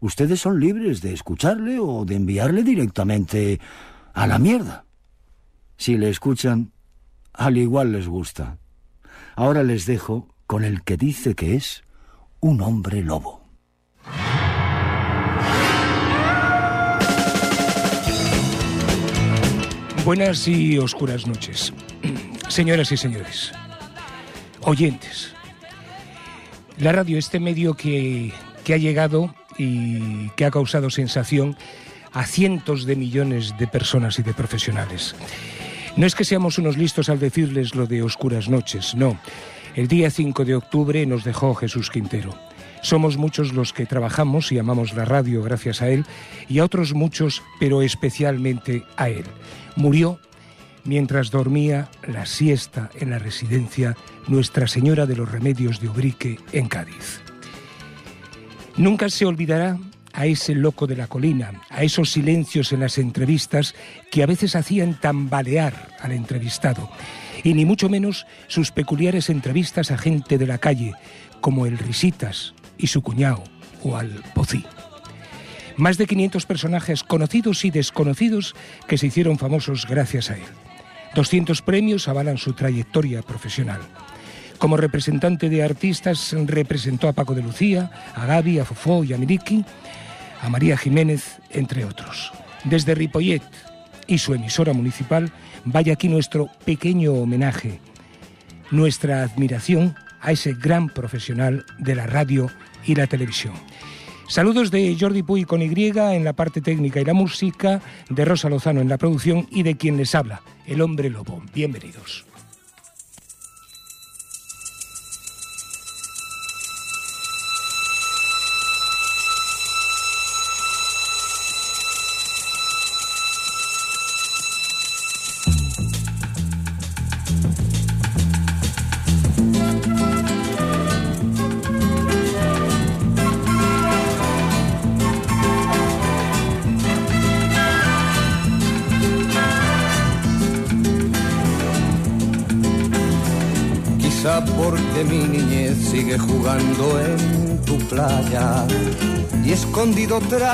ustedes son libres de escucharle o de enviarle directamente a la mierda. Si le escuchan, al igual les gusta. Ahora les dejo con el que dice que es un hombre lobo. Buenas y oscuras noches. Señoras y señores, oyentes, la radio, este medio que, que ha llegado y que ha causado sensación a cientos de millones de personas y de profesionales. No es que seamos unos listos al decirles lo de oscuras noches, no. El día 5 de octubre nos dejó Jesús Quintero. Somos muchos los que trabajamos y amamos la radio gracias a él y a otros muchos, pero especialmente a él. Murió mientras dormía la siesta en la residencia Nuestra Señora de los Remedios de Ubrique en Cádiz. Nunca se olvidará a ese loco de la colina, a esos silencios en las entrevistas que a veces hacían tambalear al entrevistado, y ni mucho menos sus peculiares entrevistas a gente de la calle, como el Risitas y su cuñado, o al Pocí. Más de 500 personajes conocidos y desconocidos que se hicieron famosos gracias a él. 200 premios avalan su trayectoria profesional. Como representante de artistas representó a Paco de Lucía, a Gaby, a Fofó y a Miriki, a María Jiménez, entre otros. Desde Ripollet y su emisora municipal, vaya aquí nuestro pequeño homenaje, nuestra admiración a ese gran profesional de la radio y la televisión. Saludos de Jordi Puy con Y en la parte técnica y la música, de Rosa Lozano en la producción y de quien les habla, el hombre lobo. Bienvenidos.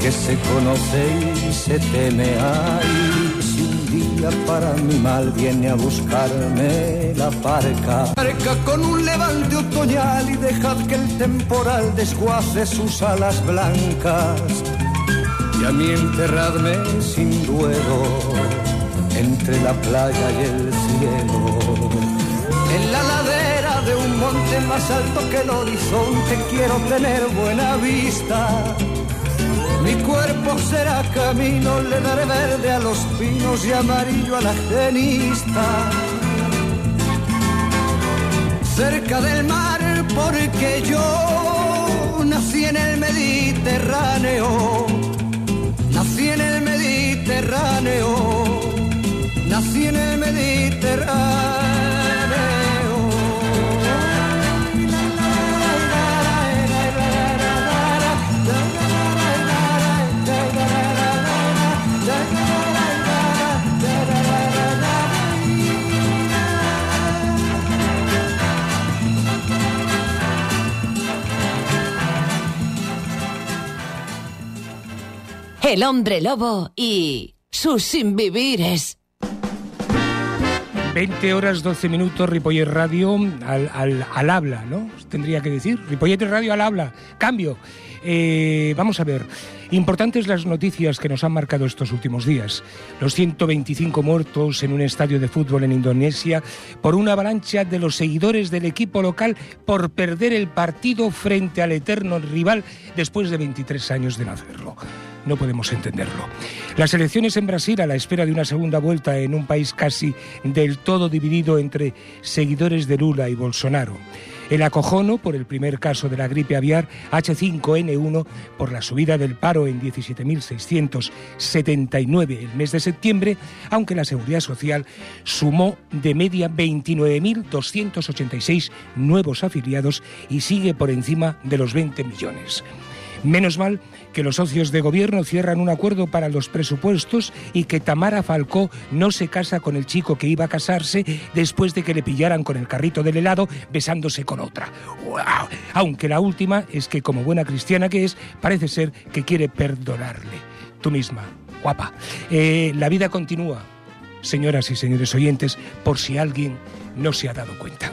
que se conoce y se teme. Ay, si un día para mi mal viene a buscarme la parca, parca con un levante otoñal y dejad que el temporal desguace sus alas blancas. Y a mí enterradme sin duelo entre la playa y el cielo. En la ladera de un monte más alto que el horizonte quiero tener buena vista. Mi cuerpo será camino, le daré verde a los pinos y amarillo a la genista. Cerca del mar, porque yo nací en el Mediterráneo El hombre lobo y sus sinvivires. 20 horas 12 minutos, Ripollet Radio al, al, habla, ¿no? Tendría que decir. Ripollet Radio al habla. Cambio. Eh, vamos a ver. Importantes las noticias que nos han marcado estos últimos días. Los 125 muertos en un estadio de fútbol en Indonesia por una avalancha de los seguidores del equipo local por perder el partido frente al eterno rival después de 23 años de no hacerlo no podemos entenderlo. Las elecciones en Brasil a la espera de una segunda vuelta en un país casi del todo dividido entre seguidores de Lula y Bolsonaro. El acojono por el primer caso de la gripe aviar H5N1 por la subida del paro en 17.679 el mes de septiembre, aunque la Seguridad Social sumó de media 29.286 nuevos afiliados y sigue por encima de los 20 millones. Menos mal que los socios de gobierno cierran un acuerdo para los presupuestos y que Tamara Falcó no se casa con el chico que iba a casarse después de que le pillaran con el carrito del helado besándose con otra. ¡Wow! Aunque la última es que, como buena cristiana que es, parece ser que quiere perdonarle. Tú misma, guapa. Eh, la vida continúa, señoras y señores oyentes, por si alguien no se ha dado cuenta.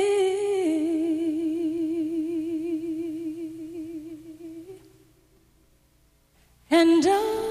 And I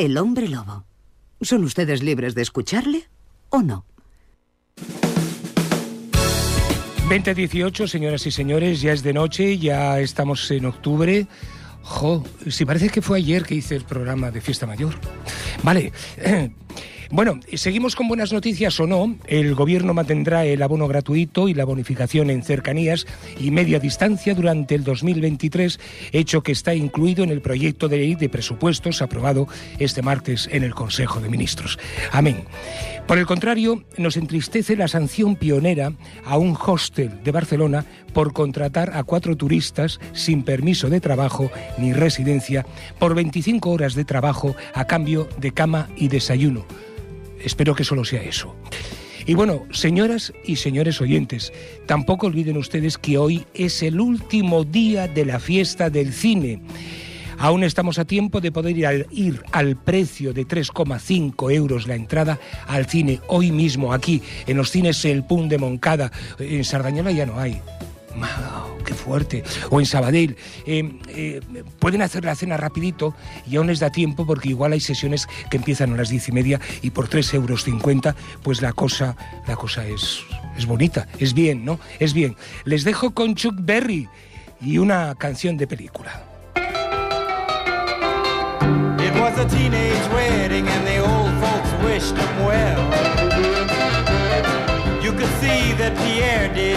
El hombre lobo. ¿Son ustedes libres de escucharle o no? 2018, señoras y señores, ya es de noche, ya estamos en octubre. Jo, si parece que fue ayer que hice el programa de Fiesta Mayor. Vale. Bueno, seguimos con buenas noticias o no. El gobierno mantendrá el abono gratuito y la bonificación en cercanías y media distancia durante el 2023, hecho que está incluido en el proyecto de ley de presupuestos aprobado este martes en el Consejo de Ministros. Amén. Por el contrario, nos entristece la sanción pionera a un hostel de Barcelona por contratar a cuatro turistas sin permiso de trabajo ni residencia por 25 horas de trabajo a cambio de cama y desayuno. Espero que solo sea eso. Y bueno, señoras y señores oyentes, tampoco olviden ustedes que hoy es el último día de la fiesta del cine. Aún estamos a tiempo de poder ir al, precio de 3,5 euros la entrada al cine hoy mismo aquí, en los cines El Pun de Moncada. En Sardañola ya no hay. Mao, qué fuerte. O en Sabadell. Eh, eh, pueden hacer la cena rapidito y aún les da tiempo porque igual hay sesiones que empiezan a las diez y media y por 3,50 euros pues la cosa, la cosa es, es bonita, es bien, ¿no? Es bien. Les dejo con Chuck Berry y una canción de película. Pierre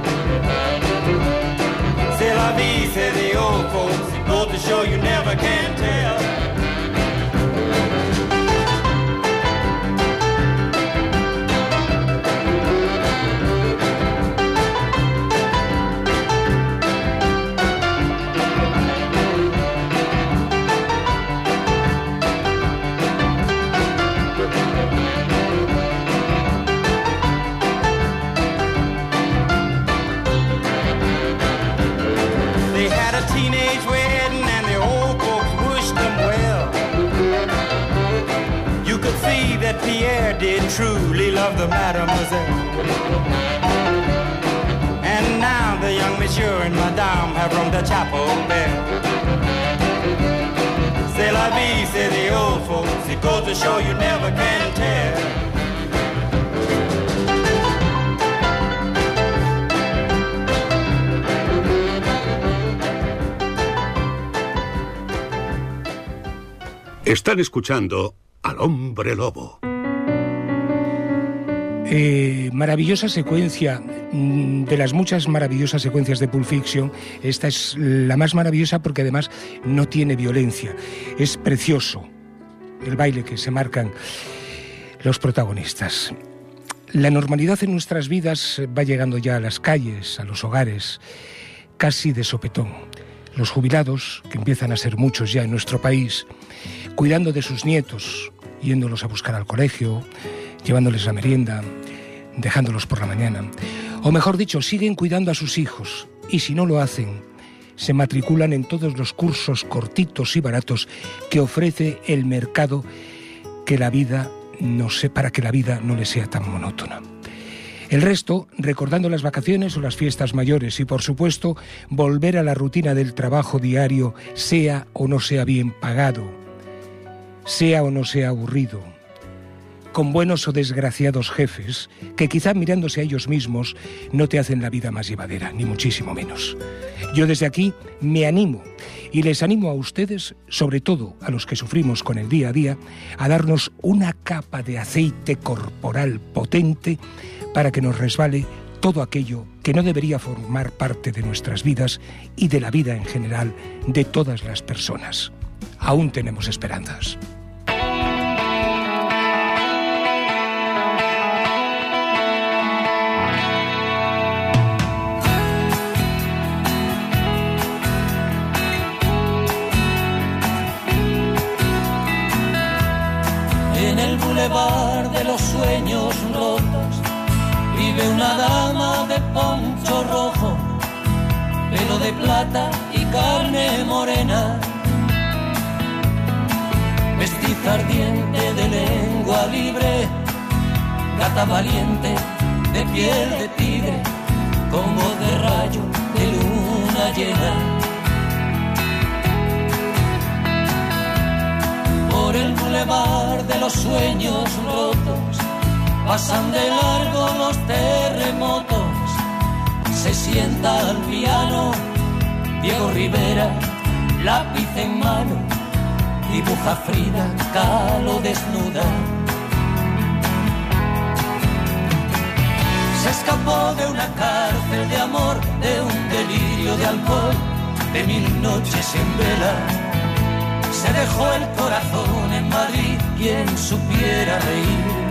Vie, say the old folks. Goes to show you never can tell. Love the mademoiselle. And now the young monsieur and madame have rung the chapel bell. C'est la vie, say the old folks. It goes to show you never can tell. Están escuchando al hombre lobo. Eh, maravillosa secuencia, mm, de las muchas maravillosas secuencias de Pulp Fiction, esta es la más maravillosa porque además no tiene violencia. Es precioso el baile que se marcan los protagonistas. La normalidad en nuestras vidas va llegando ya a las calles, a los hogares, casi de sopetón. Los jubilados, que empiezan a ser muchos ya en nuestro país, cuidando de sus nietos, yéndolos a buscar al colegio, llevándoles la merienda, dejándolos por la mañana. O mejor dicho, siguen cuidando a sus hijos y si no lo hacen, se matriculan en todos los cursos cortitos y baratos que ofrece el mercado que la vida no sé para que la vida no les sea tan monótona. El resto, recordando las vacaciones o las fiestas mayores y, por supuesto, volver a la rutina del trabajo diario, sea o no sea bien pagado, sea o no sea aburrido, con buenos o desgraciados jefes, que quizá mirándose a ellos mismos no te hacen la vida más llevadera, ni muchísimo menos. Yo desde aquí me animo y les animo a ustedes, sobre todo a los que sufrimos con el día a día, a darnos una capa de aceite corporal potente para que nos resbale todo aquello que no debería formar parte de nuestras vidas y de la vida en general de todas las personas. Aún tenemos esperanzas. Vive una dama de poncho rojo, pelo de plata y carne morena, vestiza ardiente de lengua libre, gata valiente de piel de tigre, con voz de rayo de luna llena. por el bulevar de los sueños rotos. Pasan de largo los terremotos. Se sienta al piano Diego Rivera, lápiz en mano, dibuja Frida Kahlo desnuda. Se escapó de una cárcel de amor, de un delirio de alcohol, de mil noches en vela se dejó el corazón en Madrid, quien supiera reír.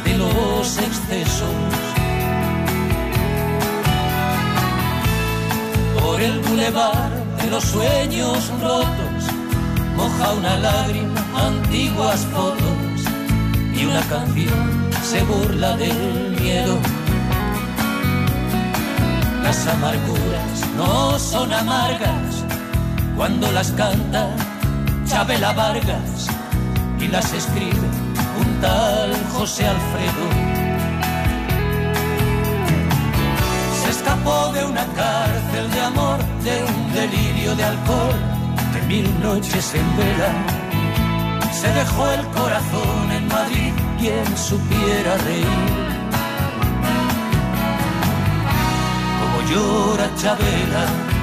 los excesos. Por el bulevar de los sueños rotos, moja una lágrima, antiguas fotos y una canción se burla del miedo. Las amarguras no son amargas cuando las canta Chabela Vargas y las escribe tal José Alfredo. Se escapó de una cárcel de amor, de un delirio de alcohol, de mil noches en vela. Se dejó el corazón en Madrid, quien supiera reír. llora Chabela.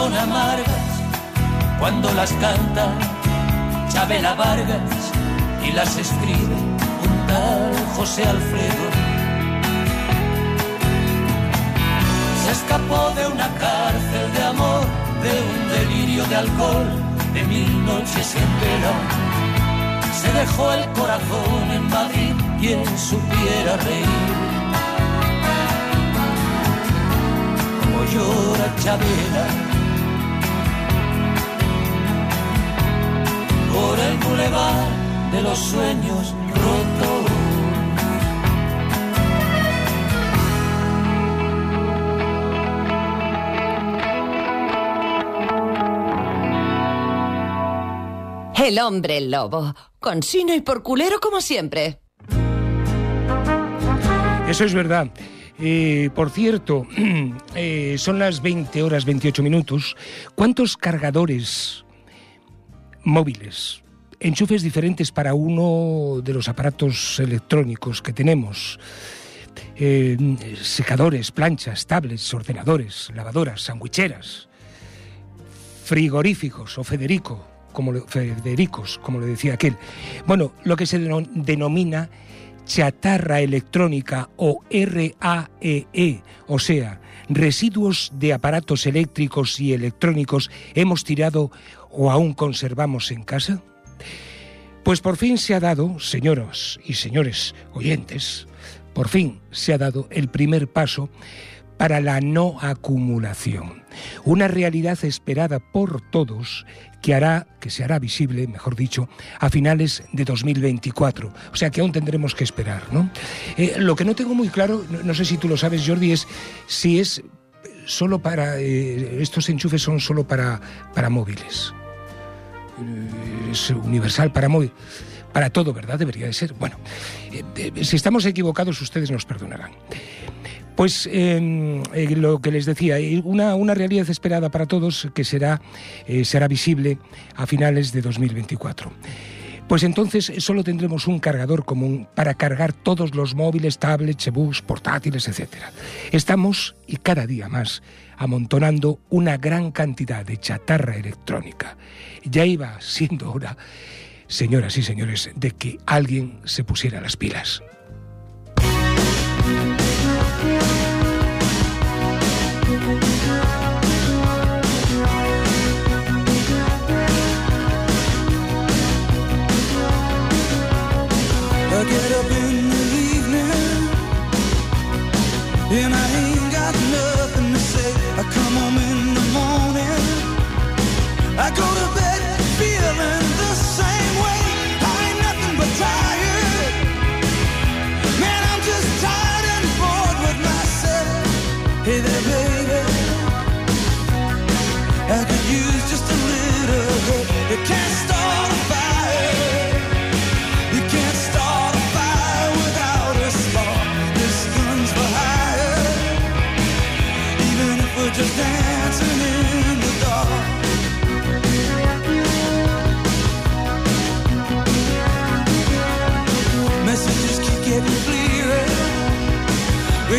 Son amargas cuando las canta Chabela Vargas y las escribe tal José Alfredo. Se escapó de una cárcel de amor, de un delirio de alcohol, de mil noches en vela. Se dejó el corazón en Madrid, quien supiera reír. Como llora Chabela. Por el bulevar de los sueños rotos. El hombre lobo, con sino y por culero como siempre. Eso es verdad. Eh, por cierto, eh, son las 20 horas 28 minutos. ¿Cuántos cargadores móviles, enchufes diferentes para uno de los aparatos electrónicos que tenemos? Eh, secadores, planchas, tablets, ordenadores, lavadoras, sandwicheras, frigoríficos o Federico, como le- Federicos, como le decía aquel. Bueno, lo que se deno- denomina chatarra electrónica o RAEE, o sea, residuos de aparatos eléctricos y electrónicos hemos tirado o aún conservamos en casa? Pues por fin se ha dado, señoras y señores oyentes, por fin se ha dado el primer paso para la no acumulación. Una realidad esperada por todos que hará, que se hará visible, mejor dicho, a finales de 2024. O sea que aún tendremos que esperar, ¿no? Eh, lo que no tengo muy claro, no, sé si tú lo sabes, Jordi, es si es solo para eh, estos enchufes son solo para para móviles. Eh, Es universal para móvil. Para todo, ¿verdad? Debería de ser. Bueno, eh, eh, si estamos equivocados, ustedes nos perdonarán. Pues eh, lo que les decía, una, una realidad esperada para todos que será, será visible a finales de 2024. Pues entonces solo tendremos un cargador común para cargar todos los móviles, tablets, ebooks, portátiles, etc. Estamos, y cada día más, amontonando una gran cantidad de chatarra electrónica. Ya iba siendo hora, señoras y señores, de que alguien se pusiera las pilas.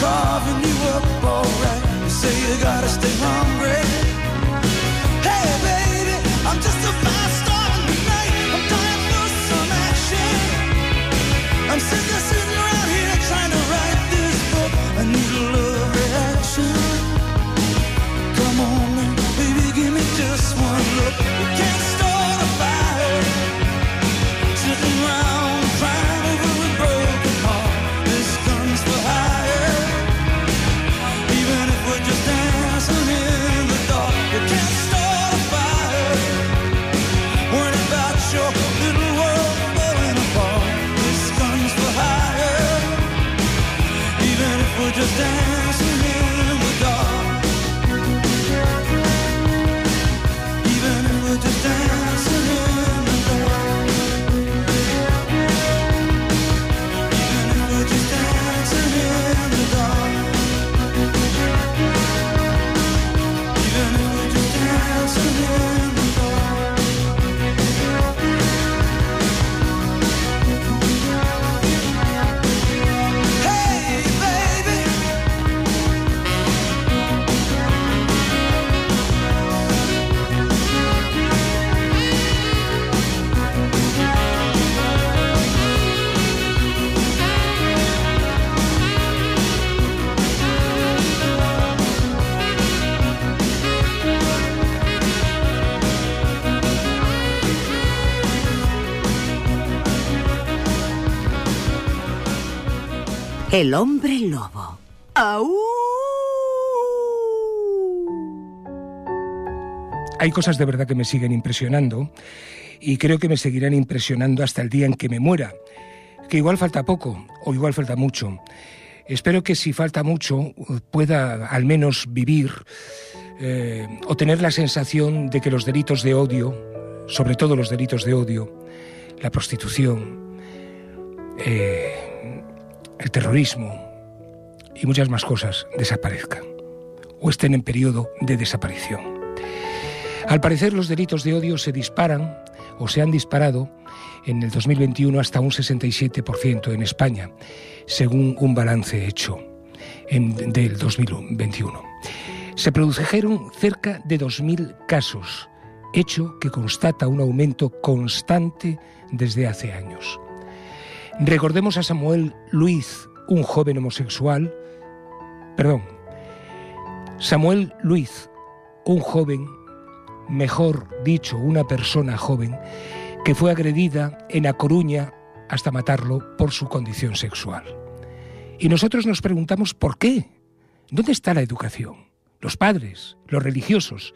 carving you up alright. You say you gotta stay hungry. El hombre lobo. ¡Aú! Hay cosas de verdad que me siguen impresionando y creo que me seguirán impresionando hasta el día en que me muera, que igual falta poco o igual falta mucho. Espero que si falta mucho pueda al menos vivir eh, o tener la sensación de que los delitos de odio, sobre todo los delitos de odio, la prostitución, eh, el terrorismo y muchas más cosas desaparezcan o estén en periodo de desaparición. Al parecer los delitos de odio se disparan o se han disparado en el 2021 hasta un 67% en España, según un balance hecho en, del 2021. Se produjeron cerca de 2.000 casos, hecho que constata un aumento constante desde hace años. Recordemos a Samuel Luis, un joven homosexual, perdón, Samuel Luis, un joven, mejor dicho, una persona joven, que fue agredida en A Coruña hasta matarlo por su condición sexual. Y nosotros nos preguntamos por qué. ¿Dónde está la educación? Los padres, los religiosos,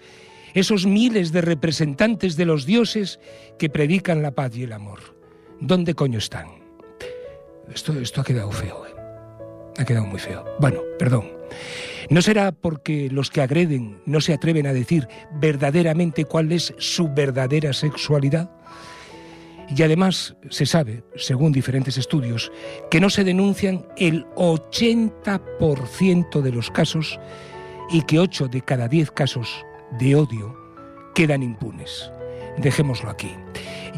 esos miles de representantes de los dioses que predican la paz y el amor. ¿Dónde coño están? Esto, esto ha quedado feo, ¿eh? Ha quedado muy feo. Bueno, perdón. ¿No será porque los que agreden no se atreven a decir verdaderamente cuál es su verdadera sexualidad? Y además se sabe, según diferentes estudios, que no se denuncian el 80% de los casos y que 8 de cada 10 casos de odio quedan impunes. Dejémoslo aquí.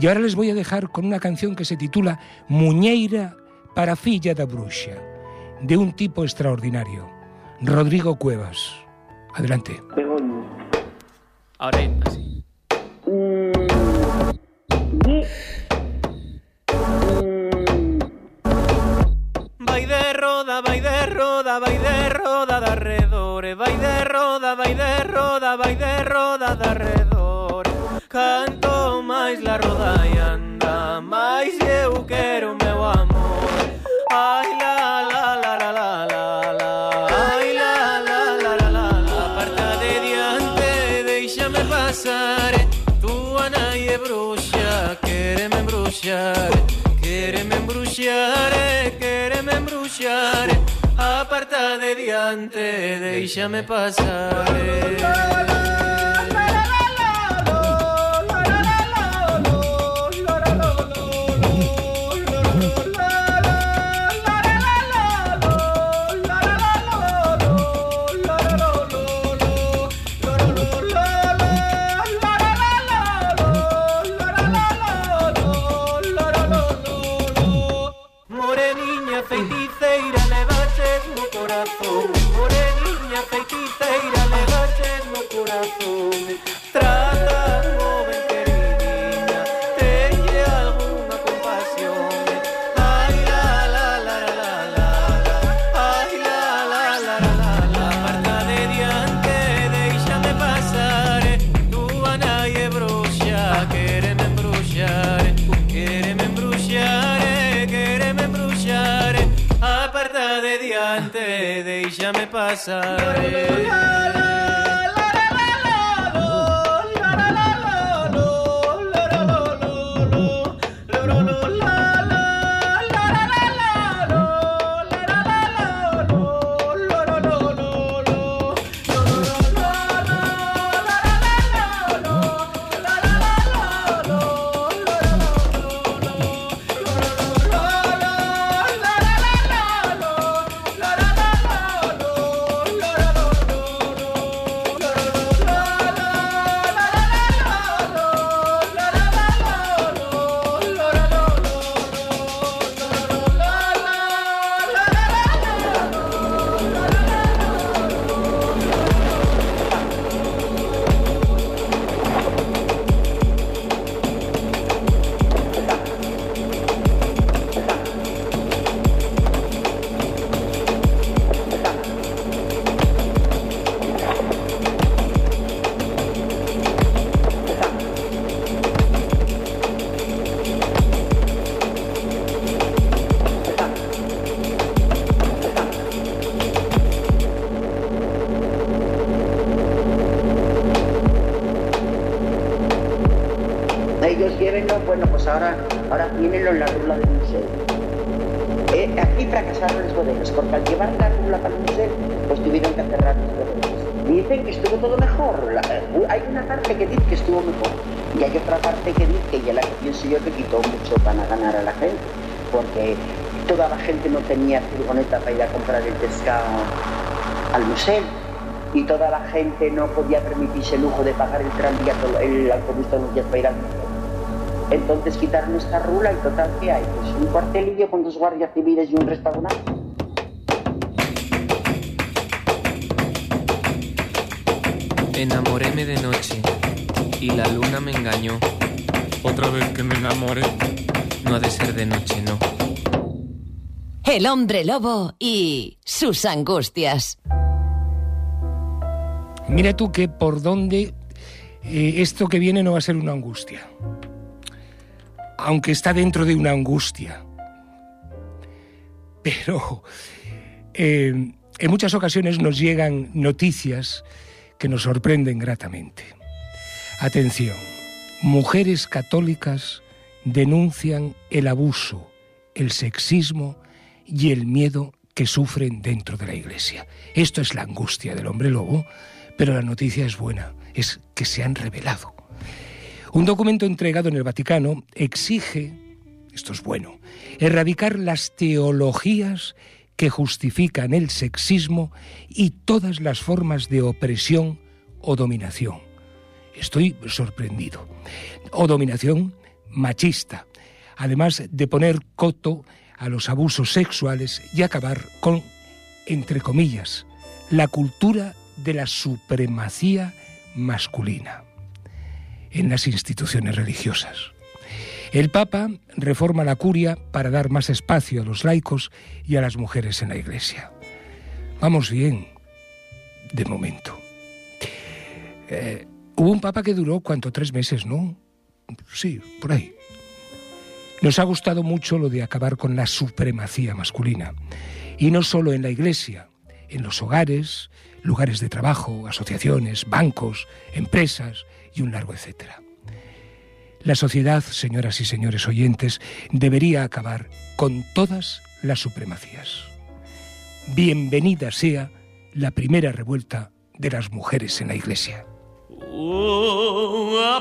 Y ahora les voy a dejar con una canción que se titula Muñeira para Filla da Bruxa, de un tipo extraordinario, Rodrigo Cuevas. Adelante. Begoña. Ahora así. Mm, mm, vai de roda, vai de roda, vai de roda de arredor. Vai de roda, vai de roda, vai de roda de arredor. Canto máis la roda e anda Máis eu quero meu amor Ai la la la la la la Ai la la la la la la. Aparta de diante, deixame pasar Hallelujah. Tenía furgoneta para ir a comprar el pescado al museo. Y toda la gente no podía permitirse el lujo de pagar el tranvía, el autobús todos los para ir al museo. Entonces quitaron esta rula y total, ¿qué hay? Pues un cuartelillo con dos guardias civiles y un restaurante. Enamoréme de noche y la luna me engañó. Otra vez que me enamoré. No ha de ser de noche, no. El hombre lobo y sus angustias. Mira tú que por dónde eh, esto que viene no va a ser una angustia. Aunque está dentro de una angustia. Pero eh, en muchas ocasiones nos llegan noticias que nos sorprenden gratamente. Atención, mujeres católicas denuncian el abuso, el sexismo y el miedo que sufren dentro de la iglesia. Esto es la angustia del hombre lobo, pero la noticia es buena, es que se han revelado. Un documento entregado en el Vaticano exige, esto es bueno, erradicar las teologías que justifican el sexismo y todas las formas de opresión o dominación. Estoy sorprendido. O dominación machista, además de poner coto a los abusos sexuales y acabar con, entre comillas, la cultura de la supremacía masculina en las instituciones religiosas. El Papa reforma la curia para dar más espacio a los laicos y a las mujeres en la Iglesia. Vamos bien, de momento. Eh, hubo un Papa que duró, ¿cuánto? Tres meses, ¿no? Sí, por ahí. Nos ha gustado mucho lo de acabar con la supremacía masculina. Y no solo en la Iglesia, en los hogares, lugares de trabajo, asociaciones, bancos, empresas y un largo etcétera. La sociedad, señoras y señores oyentes, debería acabar con todas las supremacías. Bienvenida sea la primera revuelta de las mujeres en la Iglesia. Oh,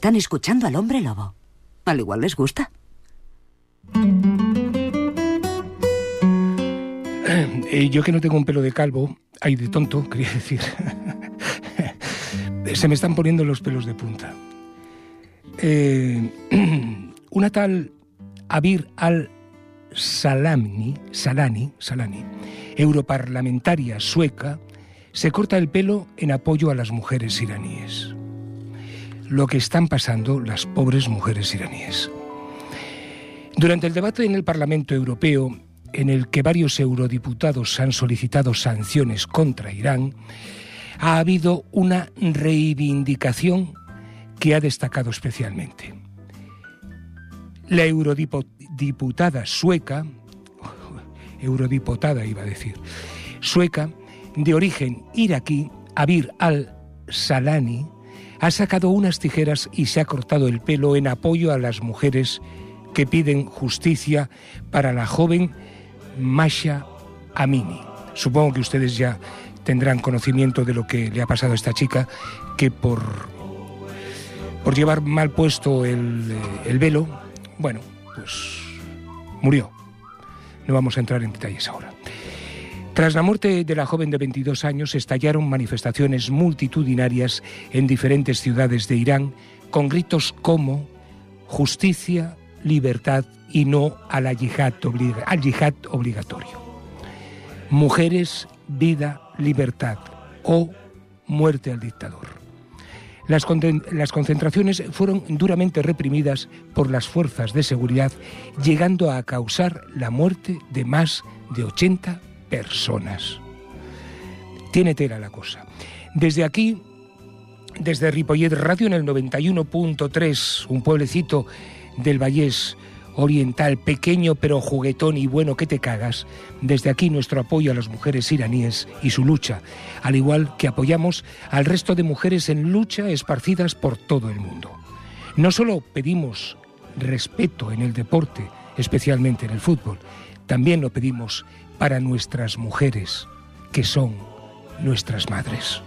Están escuchando al hombre lobo. Al igual les gusta. Eh, yo que no tengo un pelo de calvo, ay, de tonto, quería decir. Se me están poniendo los pelos de punta. Eh, una tal Abir al-Salani, Salani, Salani, europarlamentaria sueca, se corta el pelo en apoyo a las mujeres iraníes. Lo que están pasando las pobres mujeres iraníes. Durante el debate en el Parlamento Europeo, en el que varios eurodiputados han solicitado sanciones contra Irán, ha habido una reivindicación que ha destacado especialmente. La eurodiputada sueca, eurodiputada iba a decir, sueca, de origen iraquí, Abir al-Salani, ha sacado unas tijeras y se ha cortado el pelo en apoyo a las mujeres que piden justicia para la joven Masha Amini. Supongo que ustedes ya tendrán conocimiento de lo que le ha pasado a esta chica, que por, por llevar mal puesto el, el velo, bueno, pues murió. No vamos a entrar en detalles ahora. Tras la muerte de la joven de 22 años, estallaron manifestaciones multitudinarias en diferentes ciudades de Irán con gritos como justicia, libertad y no al yihad obligatorio. Mujeres, vida, libertad o muerte al dictador. Las, las, concentraciones fueron duramente reprimidas por las fuerzas de seguridad, llegando a causar la muerte de más de 80 personas. Tiene tela la cosa. Desde aquí, desde Ripollet Radio en el 91.3, un pueblecito del Vallés oriental, pequeño pero juguetón y bueno que te cagas, desde aquí nuestro apoyo a las mujeres iraníes y su lucha, al igual que apoyamos al resto de mujeres en lucha esparcidas por todo el mundo. No solo pedimos respeto en el deporte, especialmente en el fútbol, también lo pedimos para nuestras mujeres, que son nuestras madres.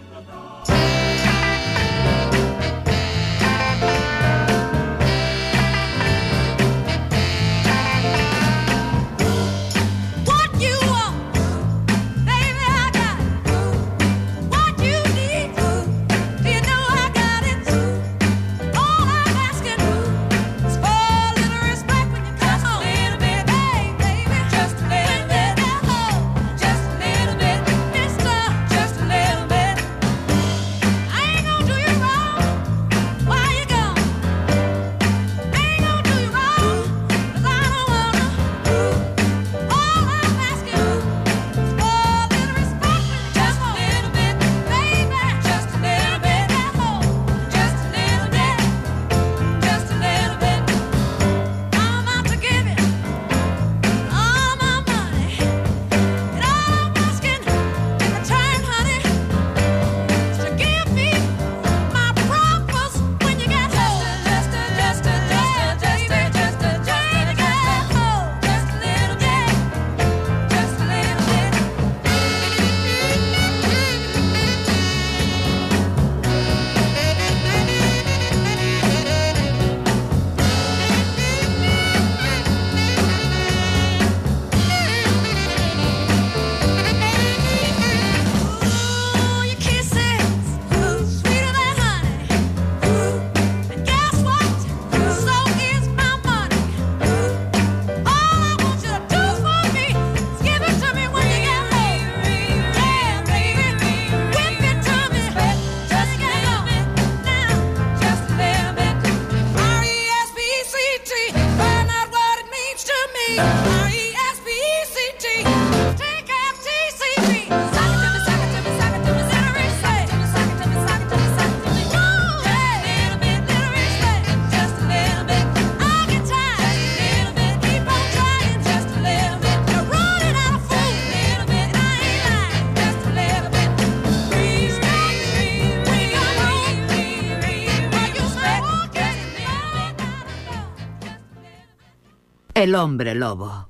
Hombre lobo.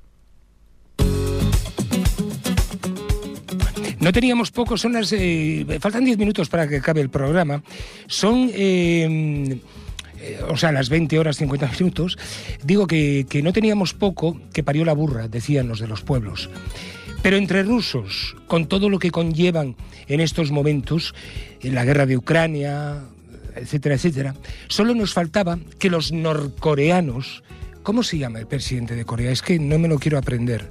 No teníamos poco, son las. Eh, faltan 10 minutos para que acabe el programa. Son. Eh, eh, o sea, las 20 horas 50 minutos, digo que, que no teníamos poco que parió la burra, decían los de los pueblos. Pero entre rusos, con todo lo que conllevan en estos momentos, en la guerra de Ucrania, etcétera, etcétera, solo nos faltaba que los norcoreanos, ¿cómo se llama el presidente de Corea? Es que no me lo quiero aprender.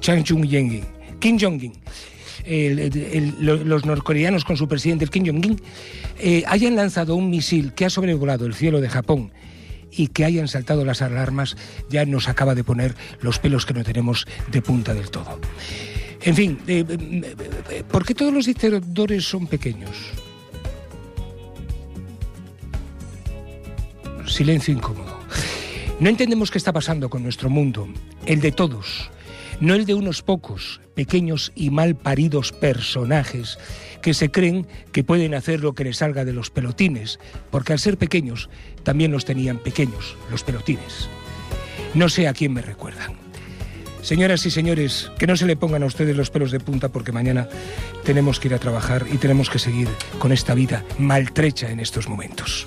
Chang Chung-yeng, Kim Jong-un. los norcoreanos con su presidente, el Kim Jong-un, eh, hayan lanzado un misil que ha sobrevolado el cielo de Japón y que hayan saltado las alarmas, ya nos acaba de poner los pelos que no tenemos de punta del todo. En fin, eh, eh, ¿por qué todos los dictadores son pequeños? Silencio incómodo. No entendemos qué está pasando con nuestro mundo, el de todos, no el de unos pocos, pequeños y mal paridos personajes que se creen que pueden hacer lo que les salga de los pelotines, porque al ser pequeños también los tenían pequeños, los pelotines. No sé a quién me recuerdan. Señoras y señores, que no se le pongan a ustedes los pelos de punta porque mañana tenemos que ir a trabajar y tenemos que seguir con esta vida maltrecha en estos momentos.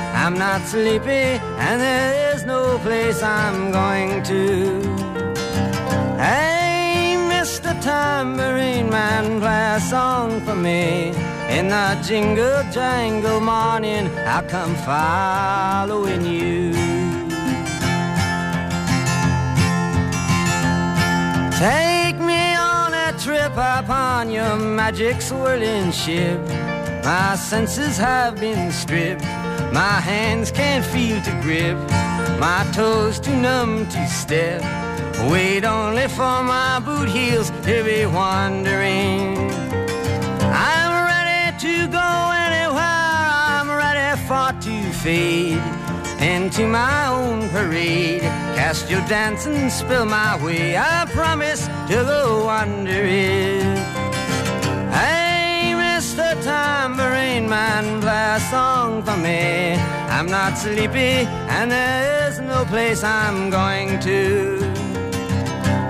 I'm not sleepy, and there is no place I'm going to. Hey, Mr. Tambourine Man, play a song for me. In the jingle jangle morning, I'll come following you. Take me on a trip upon your magic swirling ship. My senses have been stripped. My hands can't feel to grip. My toes too numb to step. Wait only for my boot heels to be wandering. I'm ready to go anywhere. I'm ready for to fade into my own parade. Cast your dance and spill my way. I promise to go under it. Tambourine Man, play a song for me. I'm not sleepy, and there's no place I'm going to.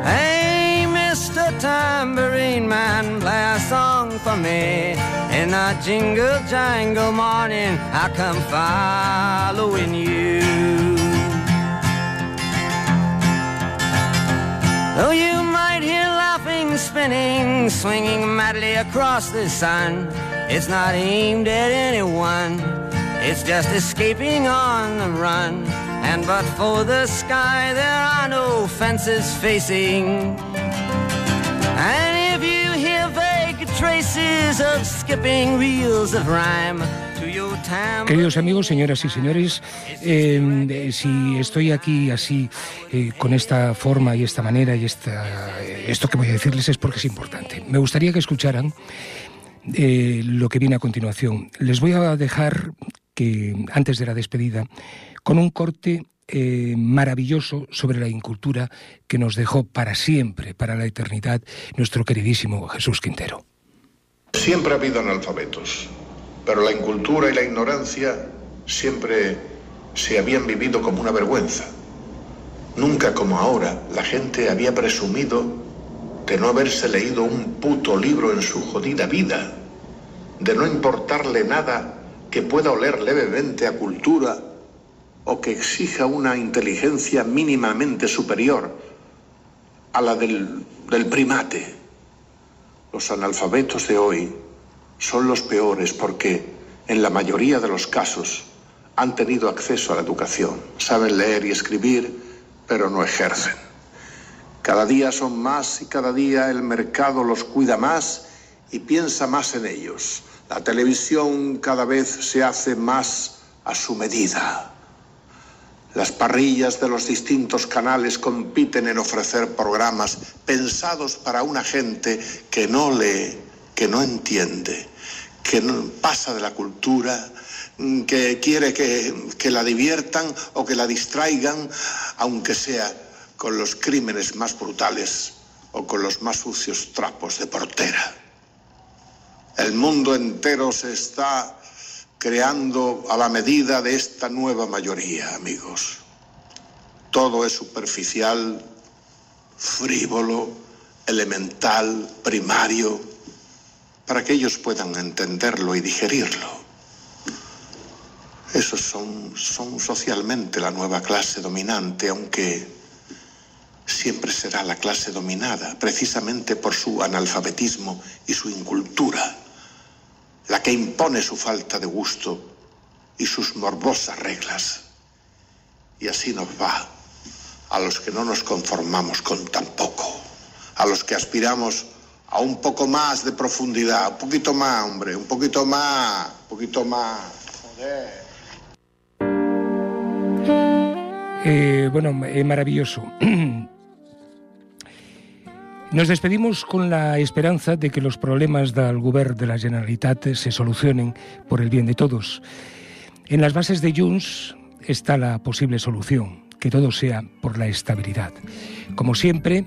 Hey, Mr. Tambourine Man, play a song for me. In a jingle jangle morning, I come following you. Though you might hear laughing, spinning, swinging madly across the sun, it's not aimed at anyone. It's just escaping on the run. And but for the sky, there are no fences facing. And if you hear vague traces of skipping reels of rhyme. Queridos amigos, señoras y señores, eh, eh, si estoy aquí así, eh, con esta forma y esta manera y esta, esto que voy a decirles es porque es importante. Me gustaría que escucharan lo que viene a continuación. Les voy a dejar que, antes de la despedida, con un corte eh, maravilloso sobre la incultura que nos dejó para siempre, para la eternidad, nuestro queridísimo Jesús Quintero. Siempre ha habido analfabetos, pero la incultura y la ignorancia siempre se habían vivido como una vergüenza. Nunca como ahora la gente había presumido de no haberse leído un puto libro en su jodida vida, de no importarle nada que pueda oler levemente a cultura o que exija una inteligencia mínimamente superior a la del, del primate. Los analfabetos de hoy son los peores porque, en la mayoría de los casos, han tenido acceso a la educación, saben leer y escribir, pero no ejercen. Cada día son más y cada día el mercado los cuida más y piensa más en ellos. La televisión cada vez se hace más a su medida. Las parrillas de los distintos canales compiten en ofrecer programas pensados para una gente que no lee, que no entiende, que no pasa de la cultura, que quiere que, que la diviertan o que la distraigan, aunque sea con los crímenes más brutales o con los más sucios trapos de portera. El mundo entero se está creando a la medida de esta nueva mayoría, amigos. Todo es superficial, frívolo, elemental, primario, para que ellos puedan entenderlo y digerirlo. Esos son, son socialmente la nueva clase dominante, aunque siempre será la clase dominada, precisamente por su analfabetismo y su incultura la que impone su falta de gusto y sus morbosas reglas. Y así nos va a los que no nos conformamos con tan poco, a los que aspiramos a un poco más de profundidad, un poquito más, hombre, un poquito más, un poquito más. Joder. Eh, bueno, eh, maravilloso. Nos despedimos con la esperanza de que los problemas del govern de la Generalitat se solucionen por el bien de todos. En las bases de Junts está la posible solución, que todo sea por la estabilidad. Como siempre,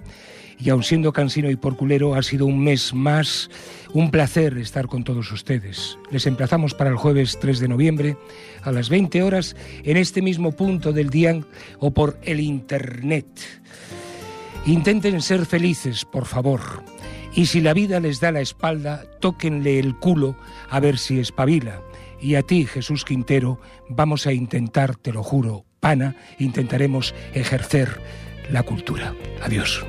y aun siendo cansino y porculero, ha sido un mes más un placer estar con todos ustedes. Les emplazamos para el jueves 3 de noviembre a las 20 horas en este mismo punto del día o por el Internet. Intenten ser felices, por favor. Y si la vida les da la espalda, tóquenle el culo a ver si espabila. Y a ti, Jesús Quintero, vamos a intentar, te lo juro, pana, intentaremos ejercer la cultura. Adiós.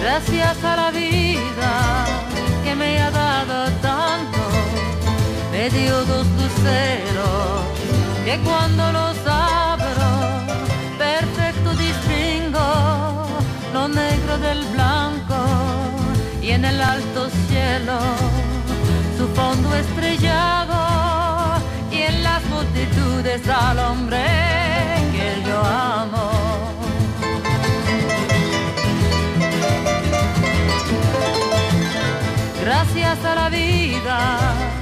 Gracias a la vida me dio dos luceros que cuando los abro, perfecto distingo lo negro del blanco y en el alto cielo su fondo estrellado y en las multitudes al hombre que yo amo. Gracias a la vida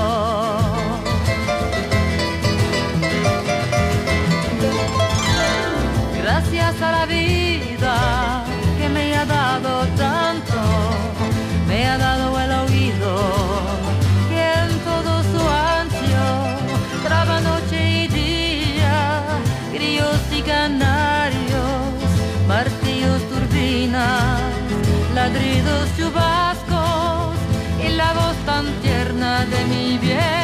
Y la voz tan tierna de mi bien